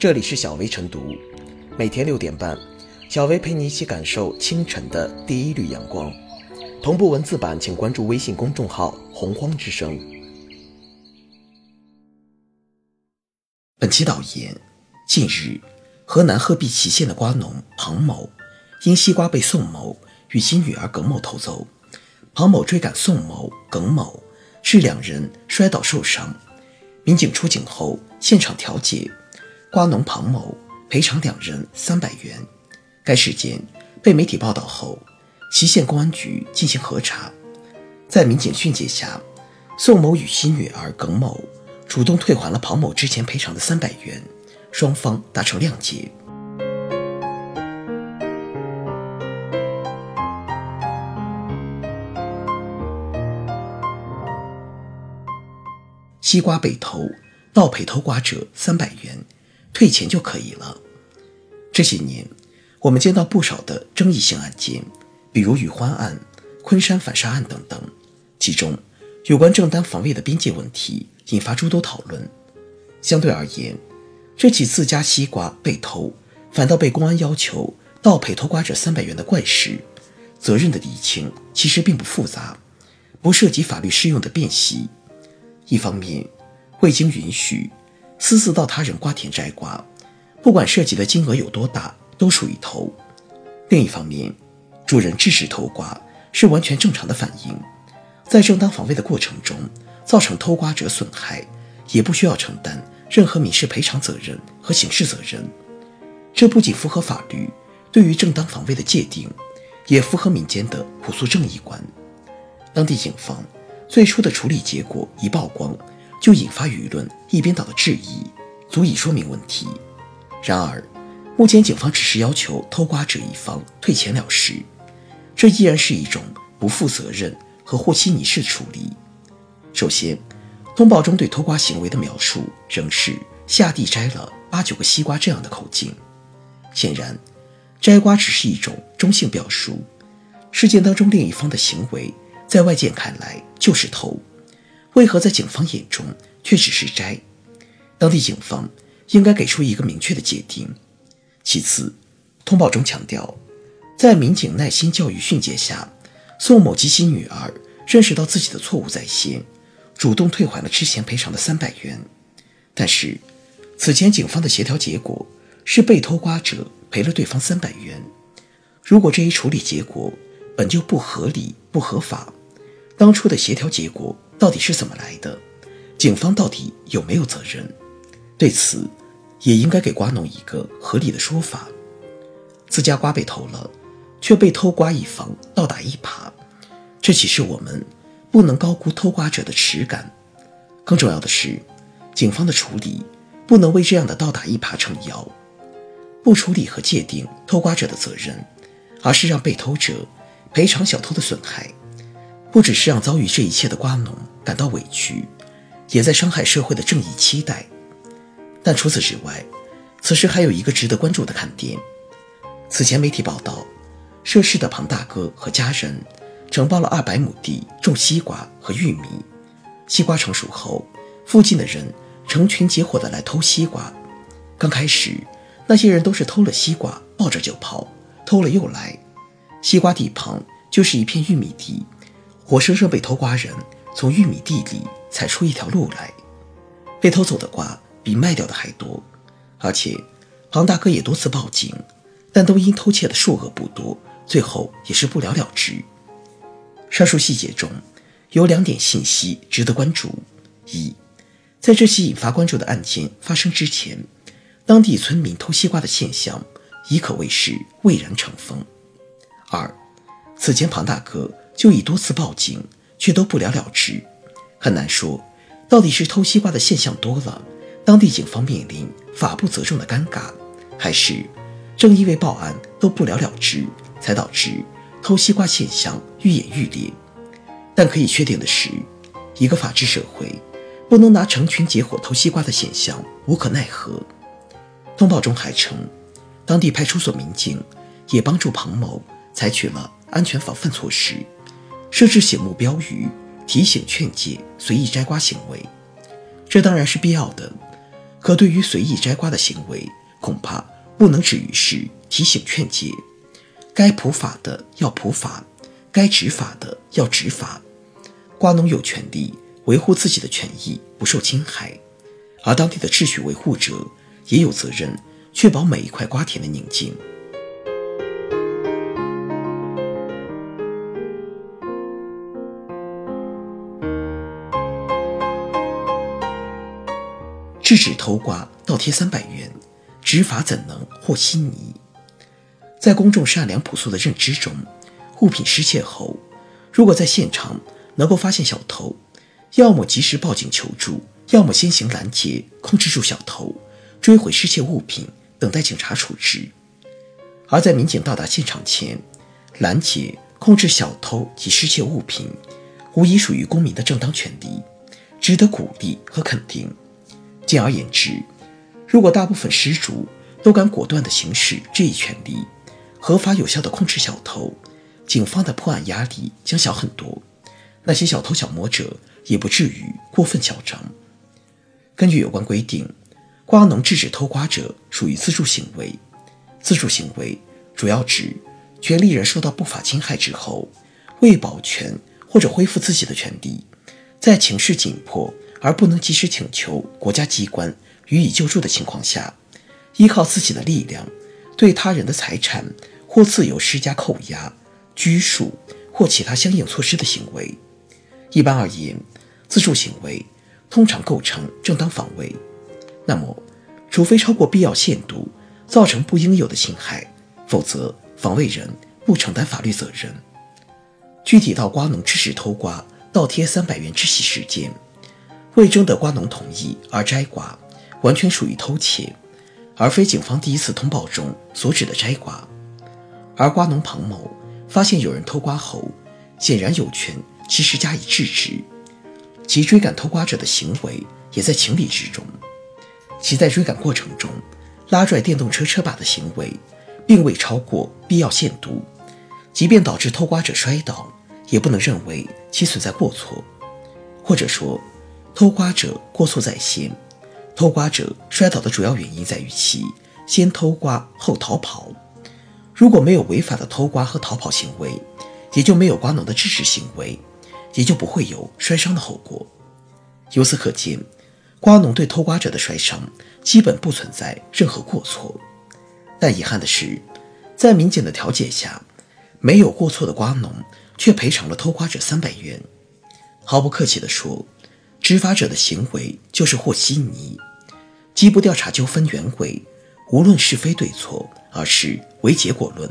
这里是小薇晨读，每天六点半，小薇陪你一起感受清晨的第一缕阳光。同步文字版，请关注微信公众号“洪荒之声”。本期导言：近日，河南鹤壁淇县的瓜农庞某因西瓜被宋某与其女儿耿某偷走，庞某追赶宋某、耿某，致两人摔倒受伤。民警出警后，现场调解，瓜农庞某赔偿两人三百元。该事件被媒体报道后，祁县公安局进行核查，在民警训诫下，宋某与其女儿耿某主动退还了庞某之前赔偿的三百元，双方达成谅解。西瓜被偷，盗赔偷瓜者三百元，退钱就可以了。这些年，我们见到不少的争议性案件，比如雨欢案、昆山反杀案等等，其中有关正当防卫的边界问题引发诸多讨论。相对而言，这起自家西瓜被偷，反倒被公安要求盗赔偷瓜者三百元的怪事，责任的厘清其实并不复杂，不涉及法律适用的辨析。一方面，未经允许私自到他人瓜田摘瓜，不管涉及的金额有多大，都属于偷；另一方面，主人制止偷瓜是完全正常的反应，在正当防卫的过程中造成偷瓜者损害，也不需要承担任何民事赔偿责任和刑事责任。这不仅符合法律对于正当防卫的界定，也符合民间的朴素正义观。当地警方。最初的处理结果一曝光，就引发舆论一边倒的质疑，足以说明问题。然而，目前警方只是要求偷瓜者一方退钱了事，这依然是一种不负责任和和稀泥式处理。首先，通报中对偷瓜行为的描述仍是下地摘了八九个西瓜这样的口径，显然，摘瓜只是一种中性表述。事件当中另一方的行为。在外界看来就是偷，为何在警方眼中却只是摘？当地警方应该给出一个明确的界定。其次，通报中强调，在民警耐心教育训诫下，宋某及其女儿认识到自己的错误在先，主动退还了之前赔偿的三百元。但是，此前警方的协调结果是被偷瓜者赔了对方三百元。如果这一处理结果本就不合理、不合法，当初的协调结果到底是怎么来的？警方到底有没有责任？对此，也应该给瓜农一个合理的说法。自家瓜被偷了，却被偷瓜一方倒打一耙，这岂是我们不能高估偷瓜者的耻感？更重要的是，警方的处理不能为这样的倒打一耙撑腰，不处理和界定偷瓜者的责任，而是让被偷者赔偿小偷的损害。不只是让遭遇这一切的瓜农感到委屈，也在伤害社会的正义期待。但除此之外，此时还有一个值得关注的看点。此前媒体报道，涉事的庞大哥和家人承包了二百亩地种西瓜和玉米，西瓜成熟后，附近的人成群结伙的来偷西瓜。刚开始，那些人都是偷了西瓜抱着就跑，偷了又来。西瓜地旁就是一片玉米地。活生生被偷瓜人从玉米地里踩出一条路来，被偷走的瓜比卖掉的还多，而且庞大哥也多次报警，但都因偷窃的数额不多，最后也是不了了之。上述细节中有两点信息值得关注：一，在这起引发关注的案件发生之前，当地村民偷西瓜的现象已可谓是蔚然成风；二，此前庞大哥。就已多次报警，却都不了了之，很难说到底是偷西瓜的现象多了，当地警方面临法不责众的尴尬，还是正因为报案都不了了之，才导致偷西瓜现象愈演愈烈。但可以确定的是，一个法治社会不能拿成群结伙偷西瓜的现象无可奈何。通报中还称，当地派出所民警也帮助庞某采取了安全防范措施。设置醒目标语，提醒劝诫随意摘瓜行为，这当然是必要的。可对于随意摘瓜的行为，恐怕不能止于是提醒劝诫。该普法的要普法，该执法的要执法。瓜农有权利维护自己的权益不受侵害，而当地的秩序维护者也有责任确保每一块瓜田的宁静。制止偷瓜倒贴三百元，执法怎能和稀泥？在公众善良朴素的认知中，物品失窃后，如果在现场能够发现小偷，要么及时报警求助，要么先行拦截控制住小偷，追回失窃物品，等待警察处置。而在民警到达现场前，拦截控制小偷及失窃物品，无疑属于公民的正当权利，值得鼓励和肯定。简而言之，如果大部分失主都敢果断地行使这一权利，合法有效地控制小偷，警方的破案压力将小很多，那些小偷小摸者也不至于过分嚣张。根据有关规定，瓜农制止偷瓜者属于自助行为。自助行为主要指权利人受到不法侵害之后，为保全或者恢复自己的权利，在情势紧迫。而不能及时请求国家机关予以救助的情况下，依靠自己的力量对他人的财产或自由施加扣押、拘束或其他相应措施的行为。一般而言，自助行为通常构成正当防卫。那么，除非超过必要限度，造成不应有的侵害，否则防卫人不承担法律责任。具体到瓜农吃屎偷瓜倒贴三百元之喜事件。未征得瓜农同意而摘瓜，完全属于偷窃，而非警方第一次通报中所指的摘瓜。而瓜农庞某发现有人偷瓜后，显然有权及时加以制止，其追赶偷瓜者的行为也在情理之中。其在追赶过程中拉拽电动车车把的行为，并未超过必要限度，即便导致偷瓜者摔倒，也不能认为其存在过错，或者说。偷瓜者过错在先，偷瓜者摔倒的主要原因在于其先偷瓜后逃跑。如果没有违法的偷瓜和逃跑行为，也就没有瓜农的制止行为，也就不会有摔伤的后果。由此可见，瓜农对偷瓜者的摔伤基本不存在任何过错。但遗憾的是，在民警的调解下，没有过错的瓜农却赔偿了偷瓜者三百元。毫不客气地说。执法者的行为就是和稀泥，既不调查纠纷原委，无论是非对错，而是唯结果论。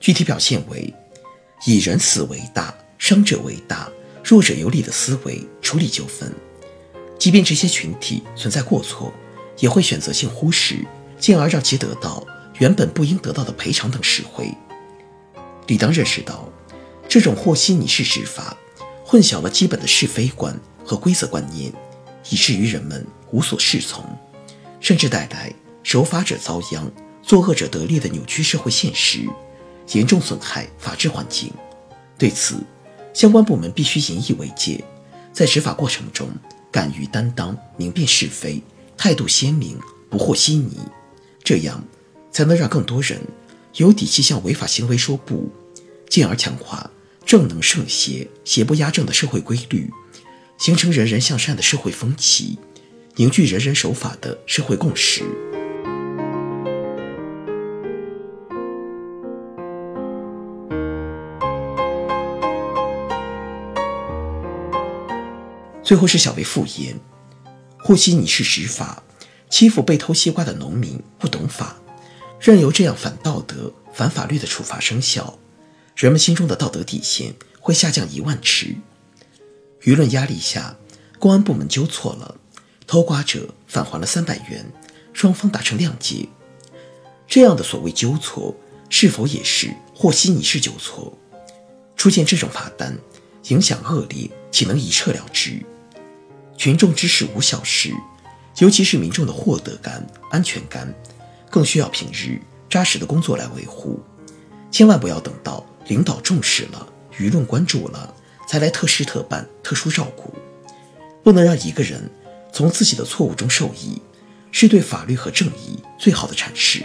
具体表现为以人死为大、伤者为大、弱者有理的思维处理纠纷。即便这些群体存在过错，也会选择性忽视，进而让其得到原本不应得到的赔偿等实惠。理当认识到，这种和稀泥式执法，混淆了基本的是非观。和规则观念，以至于人们无所适从，甚至带来守法者遭殃、作恶者得利的扭曲社会现实，严重损害法治环境。对此，相关部门必须引以为戒，在执法过程中敢于担当、明辨是非，态度鲜明，不和稀泥，这样才能让更多人有底气向违法行为说不，进而强化正能胜邪、邪不压正的社会规律。形成人人向善的社会风气，凝聚人人守法的社会共识。最后是小为复言，或许你是执法，欺负被偷西瓜的农民不懂法，任由这样反道德、反法律的处罚生效，人们心中的道德底线会下降一万尺。舆论压力下，公安部门纠错了，偷瓜者返还了三百元，双方达成谅解。这样的所谓纠错，是否也是和稀泥式纠错？出现这种罚单，影响恶劣，岂能一撤了之？群众之事无小事，尤其是民众的获得感、安全感，更需要平日扎实的工作来维护。千万不要等到领导重视了，舆论关注了。才来特事特办、特殊照顾，不能让一个人从自己的错误中受益，是对法律和正义最好的阐释。